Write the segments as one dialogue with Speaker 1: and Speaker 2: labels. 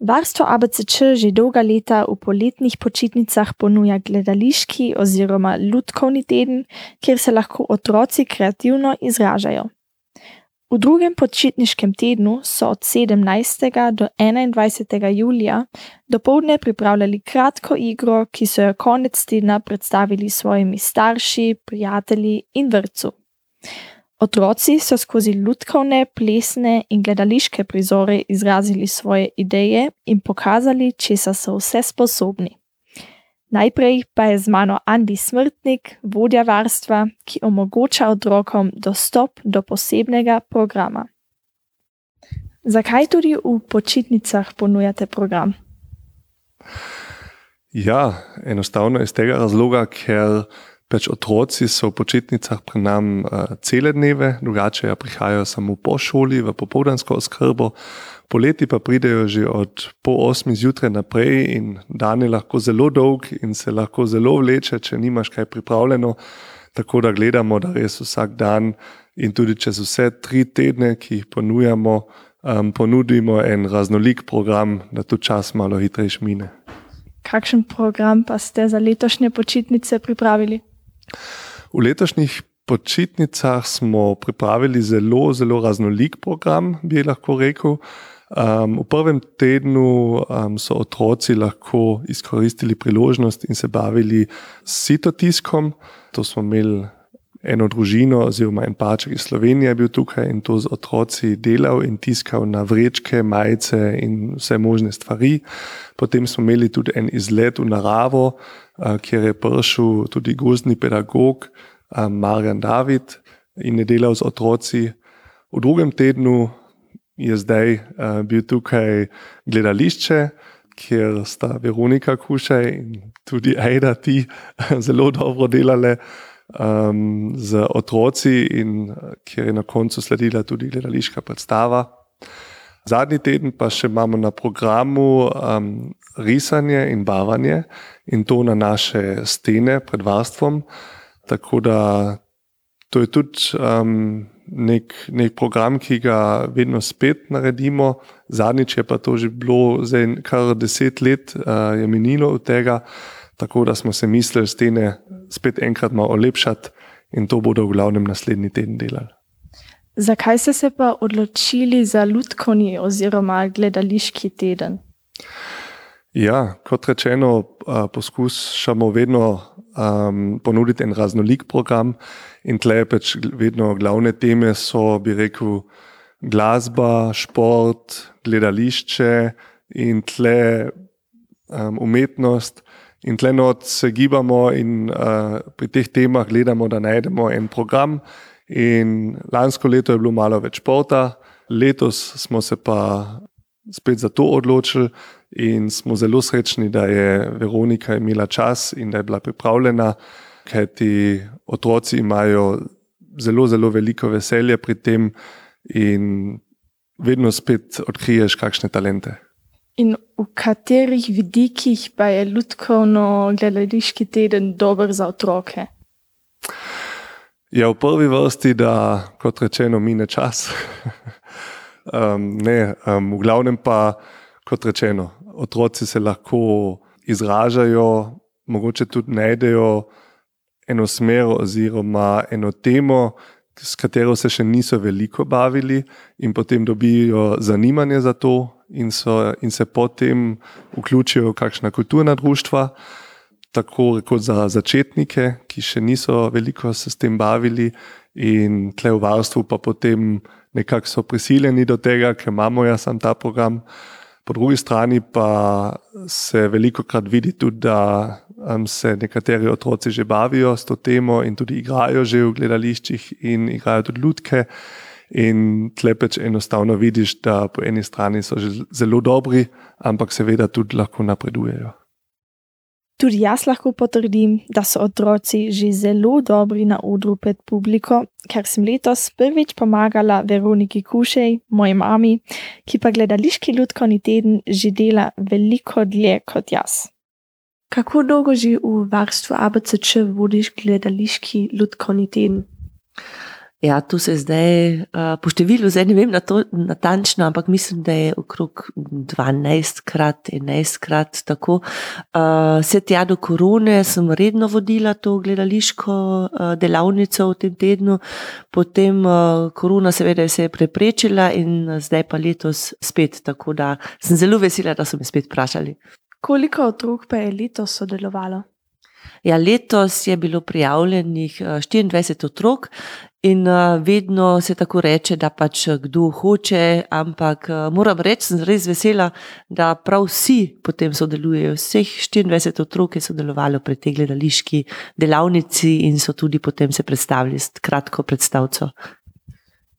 Speaker 1: Warstvo ABCČ že dolga leta v poletnih počitnicah ponuja gledališki oziroma ljudkovni teden, kjer se lahko otroci kreativno izražajo. V drugem počitniškem tednu so od 17. do 21. julija dopoledne pripravljali kratko igro, ki so jo konec tedna predstavili svojimi starši, prijatelji in vrtu. Otroci so skozi ljudkovne, plesne in gledališke prizore izrazili svoje ideje in pokazali, česa so vse sposobni. Najprej pa je z mano Andi Smrtnik, vodja varstva, ki omogoča otrokom dostop do posebnega programa. Zakaj tudi v počitnicah ponujate program?
Speaker 2: Ja, enostavno iz tega razloga, ker Pač otroci so v počitnicah pri nam uh, cele dneve, drugače ja prihajajo samo po šoli, v popoldansko oskrbo, poleti pa pridejo že od pol osmi zjutraj naprej in dan je lahko zelo dolg in se lahko zelo vleče, če nimaš kaj pripravljeno. Tako da gledamo, da res vsak dan in tudi čez vse tri tedne, ki jih ponujamo, um, ponudimo en raznolik program, da tu čas malo hitreje mine.
Speaker 1: Kakšen program pa ste za letošnje počitnice pripravili?
Speaker 2: V letošnjih počitnicah smo pripravili zelo, zelo raznolik program, bi lahko rekel. Um, v prvem tednu um, so otroci lahko izkoristili priložnost in se bavili s sitotiskom. To smo imeli eno družino, oziroma en paček iz Slovenije, bil tukaj in to z otroci delal in tiskal na vrečke, majice in vse možne stvari. Potem smo imeli tudi en izlet v naravo, kjer je prišel tudi gozdni pedagog Marjan David in je delal z otroci. V drugem tednu je zdaj bil tukaj gledališče, kjer sta Veronika Kušaj in tudi Aida ti zelo dobro delali um, z otroci, in kjer je na koncu sledila tudi gledališka predstava. Zadnji teden pa še imamo na programu um, risanje in barvanje in to na naše stene pred varstvom. Tako da to je tudi um, nek, nek program, ki ga vedno spet naredimo. Zadnjič je pa to že bilo, zdaj kar deset let uh, je minilo od tega tako da smo se mislili stene spet enkrat malo olepšati in to bodo v glavnem naslednji teden delali.
Speaker 1: Zakaj ste se pa odločili za ljudkovni oziroma gledališki teden?
Speaker 2: Ja, kot rečeno, poskušamo vedno um, ponuditi en raznolik program, in tle pač vedno glavne teme so, bi rekel, glasba, šport, gledališče in tle um, umetnost. In tle not se gibamo in uh, pri teh temah gledamo, da najdemo en program. In lansko leto je bilo malo več športa, letos smo se pa spet za to odločili in smo zelo srečni, da je Veronika imela čas in da je bila pripravljena, ker ti otroci imajo zelo, zelo veliko veselje pri tem in vedno spet odkriješ kakšne talente.
Speaker 1: In v katerih vidikih pa je ljudkovno gledališki teden dober za otroke?
Speaker 2: Ja, v prvi vrsti, da kot rečeno, mine čas. um, ne, um, v glavnem pa, kot rečeno, otroci se lahko izražajo, mogoče tudi najdejo eno smer oziroma eno temo, s katero se še niso veliko bavili, in potem dobijo zanimanje za to, in, so, in se potem vključijo v kakšna kulturna društva, tako kot za začetnike, ki še niso veliko se s tem bavili, in tle v varstvu, pa potem nekako so prisiljeni do tega, ker imamo jaz sam ta program. Po drugi strani pa se veliko krat vidi tudi, da um, se nekateri otroci že bavijo s to temo in tudi igrajo že v gledališčih in igrajo tudi ljudke. In tlepeč enostavno vidiš, da po eni strani so že zelo dobri, ampak seveda tudi lahko napredujejo.
Speaker 1: Tudi jaz lahko potrdim, da so otroci že zelo dobri na odru pred publiko, ker sem letos prvič pomagala Veroniki Kušej, moji mami, ki pa gledališki ljudkovni teden že dela veliko dlje kot jaz. Kako dolgo že v varstvu ABCČ vodiš gledališki ljudkovni teden?
Speaker 3: Ja, tu se zdaj uh, po številu, zdaj ne vem na to natančno, ampak mislim, da je okrog 12 krat, 11 krat tako. Uh, vse tja do korone sem redno vodila to gledališko uh, delavnico v tem tednu, potem uh, korona seveda se je preprečila in zdaj pa letos spet, tako da sem zelo vesela, da so me spet vprašali.
Speaker 1: Koliko otrok pa je letos sodelovalo?
Speaker 3: Ja, letos je bilo prijavljenih 24 otrok in vedno se tako reče, da pač kdo hoče, ampak moram reči, sem res vesela, da prav vsi potem sodelujejo. Vseh 24 otrok je sodelovalo pri tej gledališki delavnici in so tudi potem se predstavili s kratko predstavco.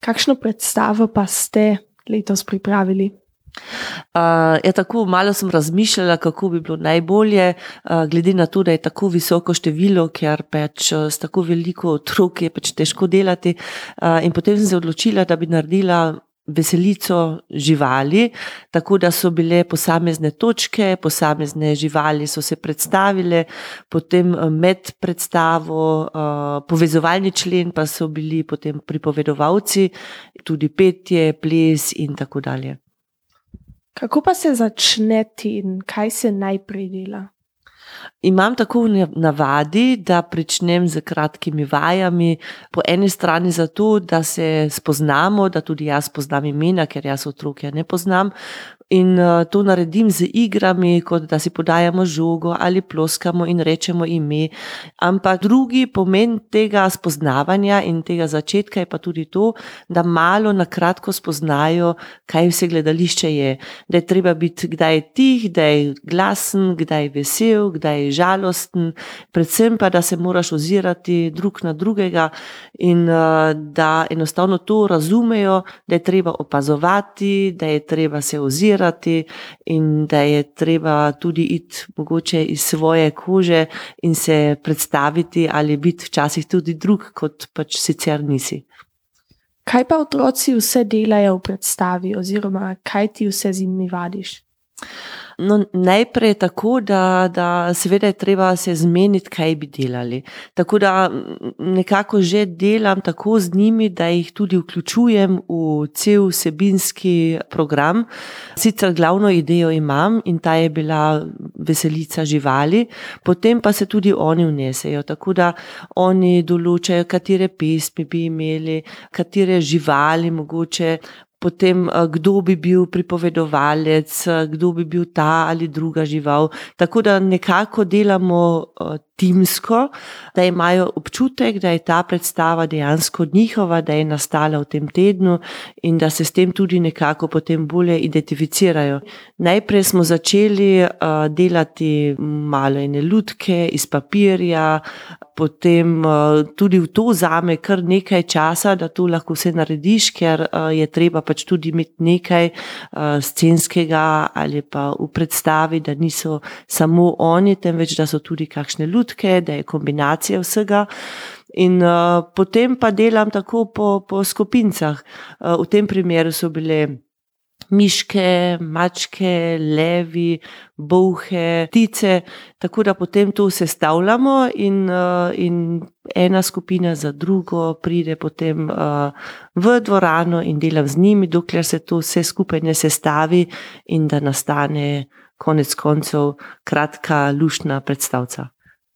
Speaker 1: Kakšno predstavo pa ste letos pripravili?
Speaker 3: Uh, ja, tako malo sem razmišljala, kako bi bilo najbolje, uh, glede na to, da je tako visoko število, ker pač s tako veliko otrok je pač težko delati. Uh, in potem sem se odločila, da bi naredila veselico živali, tako da so bile posamezne točke, posamezne živali so se predstavile, potem med predstavo, uh, povezovalni člen pa so bili potem pripovedovalci, tudi petje, ples in tako dalje.
Speaker 1: Kako pa se začne teden, kaj se najprej dela?
Speaker 3: Imam tako v navadi, da začnem z kratkimi vajami, po eni strani zato, da se spoznamo, da tudi jaz poznam imena, ker jaz otroke ne poznam, in uh, to naredim z igrami, kot da si podajamo žogo ali ploskamo in rečemo ime. Ampak drugi pomen tega spoznavanja in tega začetka je pa tudi to, da malo na kratko spoznajo, kaj vse gledališče je. Da je treba biti kdaj tih, kdaj je glasen, kdaj vesel, kdaj je žalosten, predvsem pa, da se moraš ozirati drug na drugega in uh, da enostavno to razumejo, da je treba opazovati, da je treba se ozirati in da je treba tudi iti mogoče iz svoje kože in se predstaviti, ali biti včasih tudi drug, kot pač sicer nisi.
Speaker 1: Kaj pa otroci vse delajo v predstavi, oziroma kaj ti vse z njimi vadiš?
Speaker 3: No, najprej tako, da, da seveda je treba se zmeniti, kaj bi delali. Tako da nekako že delam tako z njimi, da jih tudi vključujem v cel vsebinski program. Sicer glavno idejo imam in ta je bila veselica živali, potem pa se tudi oni vnesejo. Tako da oni določajo, katere pesmi bi imeli, katere živali mogoče potem eh, kdo bi bil pripovedovalec, eh, kdo bi bil ta ali druga žival. Tako da nekako delamo eh, timsko, da imajo občutek, da je ta predstava dejansko njihova, da je nastala v tem tednu in da se s tem tudi nekako potem bolje identificirajo. Najprej smo začeli delati malo ene lutke iz papirja, potem uh, tudi v to zame kar nekaj časa, da to lahko vse narediš, ker uh, je treba pač tudi imeti nekaj uh, scenskega ali pa v predstavi, da niso samo oni, temveč da so tudi kakšne trenutke, da je kombinacija vsega. In uh, potem pa delam tako po, po skupincah. Uh, v tem primeru so bile miške, mačke, levi, bohe, ptice, tako da potem to sestavljamo, in, uh, in ena skupina za drugo pride potem uh, v dvorano in delam z njimi, dokler se to vse skupaj ne sestavi in da nastane konec koncev kratka, lušna predstavca.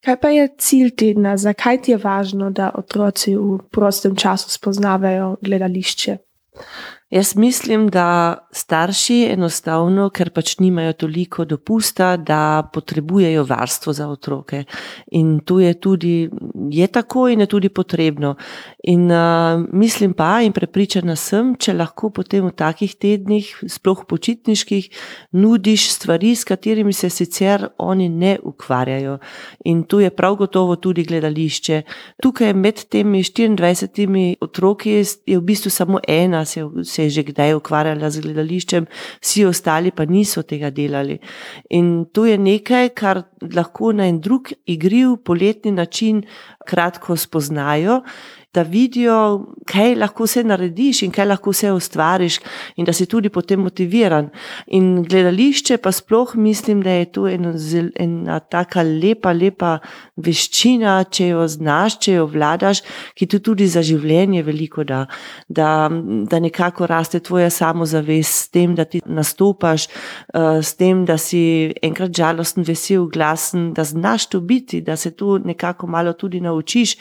Speaker 1: Kaj pa je cilj tedna, zakaj ti je važno, da otroci v prostem času spoznavajo gledališče?
Speaker 3: Jaz mislim, da starši enostavno, ker pač nimajo toliko dopusta, da potrebujejo varstvo za otroke. In to je tudi, je tako in je tudi potrebno. In uh, mislim pa in prepričana sem, če lahko potem v takih tednih, sploh počitniških, nudiš stvari, s katerimi se sicer oni ne ukvarjajo. In tu je prav gotovo tudi gledališče. Tukaj med temi 24 otroki je v bistvu samo ena, se, se je že kdaj ukvarjala z gledališčem, vsi ostali pa niso tega delali. In to je nekaj, kar lahko na en drug igriv, poletni način kratko spoznajo. Da vidijo, kaj lahko vse narediš in kaj lahko vse ustvariš, in da si tudi potem motiviran. In gledališče, pa sploh mislim, da je to ena, ena taka lepa, lepa veščina, če jo znaš, če jo vladaš, ki ti tudi za življenje veliko da, da, da nekako raste tvoja samozavest s tem, da ti nastopaš, uh, s tem, da si enkrat žalosten, vesel, glasen, da znaš to biti, da se to nekako malo tudi naučiš,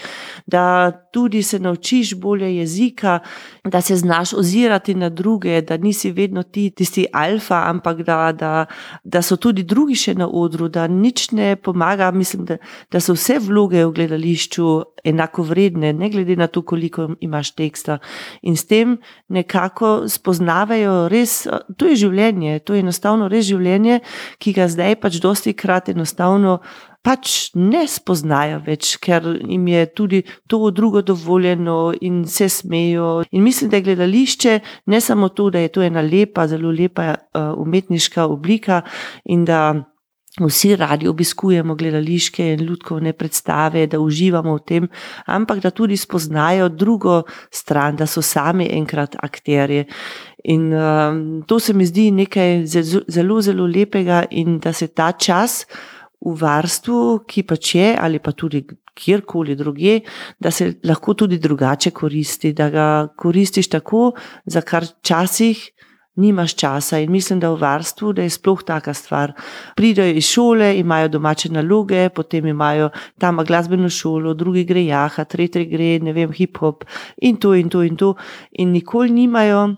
Speaker 3: da tudi se naučiš bolje jezika, da se znaš ozirati na druge, da nisi vedno ti tisti alfa, ampak da, da, da so tudi drugi še na odru, da nič ne pomaga. Mislim, da, da so vse vloge v gledališču enako vredne, ne glede na to, koliko imaš teksta. In s tem nekako spoznavajo res, to je življenje, to je enostavno res življenje, ki ga zdaj pač dosti krat enostavno pač ne spoznajo več, ker jim je tudi to drugo dovoljeno in se smejo. In mislim, da je gledališče ne samo to, da je to ena lepa, zelo lepa uh, umetniška oblika in da. Vsi radi obiskujemo gledališke in ljudske predstave, da uživamo v tem, ampak da tudi spoznajo drugo stran, da so sami enkrat akterje. In um, to se mi zdi nekaj zelo, zelo lepega, in da se ta čas v varstvu, ki pač je, ali pa tudi kjerkoli druge, da se lahko tudi drugače koristi, da ga koristiš tako, za kar časih. Nimaš časa in mislim, da v varstvu da je sploh taka stvar. Pridejo iz šole, imajo domače naloge, potem imajo tam glasbeno šolo, drugi gre jaha, tretji gre, ne vem, hip hop in to in to in to. In nikoli nimajo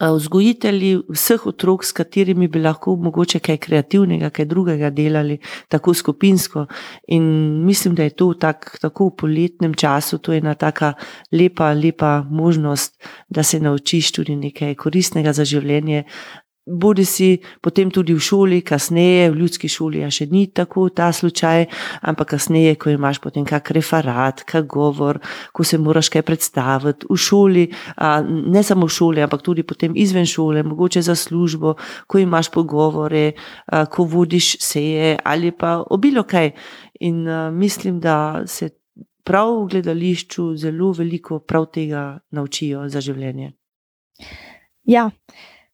Speaker 3: vzgojitelji vseh otrok, s katerimi bi lahko mogoče kaj kreativnega, kaj drugega delali, tako skupinsko. In mislim, da je to tak, tako v poletnem času, to je ena taka lepa, lepa možnost, da se naučiš tudi nekaj koristnega za življenje, Bodi si potem tudi v šoli, kasneje, v ljudski šoli, a še ni tako ta slučaj, ampak kasneje, ko imaš potem kak referat, kak govor, ko se moraš kaj predstaviti v šoli, ne samo v šoli, ampak tudi potem izven šole, mogoče za službo, ko imaš pogovore, ko vodiš seje ali pa obilo kaj. In mislim, da se prav v gledališču zelo veliko prav tega naučijo za življenje.
Speaker 1: Ja.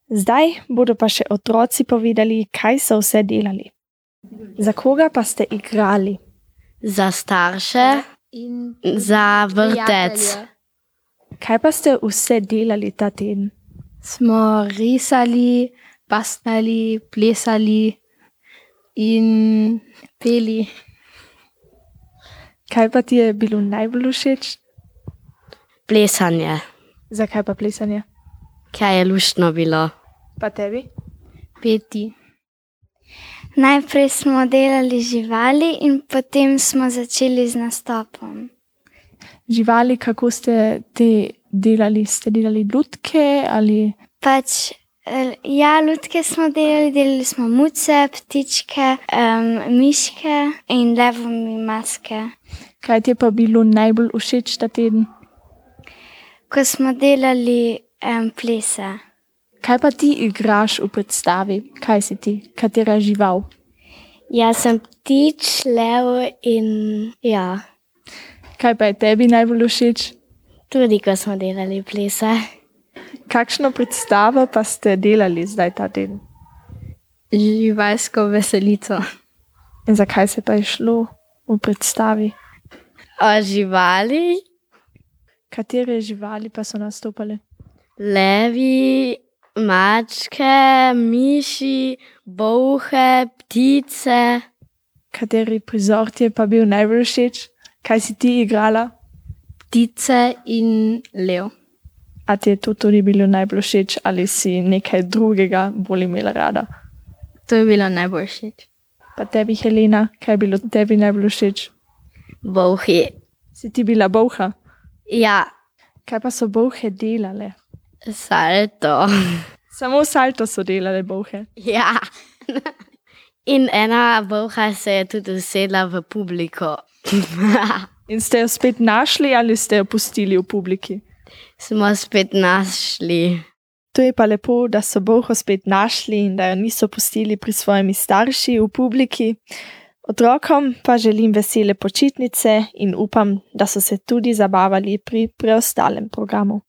Speaker 1: Zdaj bodo pa še otroci povedali, kaj so vse delali. Za koga pa ste igrali?
Speaker 4: Za starše in za vrtec.
Speaker 1: Kaj pa ste vse delali ta teden?
Speaker 4: Smo risali, pastnali, plesali in peli.
Speaker 1: Kaj pa ti je bilo najbolj všeč?
Speaker 4: Plesanje.
Speaker 1: Zakaj pa plesanje?
Speaker 4: Kaj je luštno bilo?
Speaker 1: Pa tebi?
Speaker 5: Peti. Najprej smo delali živali, in potem smo začeli z nastopom.
Speaker 1: Živali, kako ste te delali? Ste delali ljudke ali?
Speaker 5: Pač, ja, ljudke smo delali, delali smo muce, ptičke, um, miške in levomi maske.
Speaker 1: Kaj ti je pa bilo najbolj všeč ta teden?
Speaker 5: Ko smo delali um, plese.
Speaker 1: Kaj pa ti igraš v predstavi? Kaj si ti, katera žival?
Speaker 5: Jaz sem ptič, levo in ja.
Speaker 1: Kaj pa je tebi najbolj všeč?
Speaker 5: Tudi, ko smo delali plese.
Speaker 1: Kakšno predstavo pa ste delali zdaj ta teden?
Speaker 4: Živalsko veselico.
Speaker 1: In zakaj se pa je šlo v predstavi?
Speaker 4: O živali.
Speaker 1: Katere živali pa so nastopale?
Speaker 4: Levi, mačke, miši, bohe, ptice.
Speaker 1: Kateri prizor ti je pa bil najbolj všeč? Kaj si ti igrala?
Speaker 4: Ptice in lev.
Speaker 1: A ti je to tudi bilo najbolj všeč ali si nekaj drugega bolj imela rada?
Speaker 4: To je bilo najbolj všeč.
Speaker 1: Pa tebi, Helena, kaj je bilo tebi najbolj všeč?
Speaker 4: Bohi.
Speaker 1: Si ti bila boha?
Speaker 4: Ja.
Speaker 1: Kaj pa so bohe delale?
Speaker 4: Salto.
Speaker 1: Samo salto so delale bohe.
Speaker 4: Ja. In ena boha se je tudi usedla v publiko.
Speaker 1: In ste jo spet našli ali ste jo pustili v publiki?
Speaker 4: Smo spet našli.
Speaker 1: To je pa lepo, da so boho spet našli in da jo niso pustili pri svojimi starši v publiki. Otrokom pa želim vesele počitnice in upam, da so se tudi zabavali pri preostalem programu.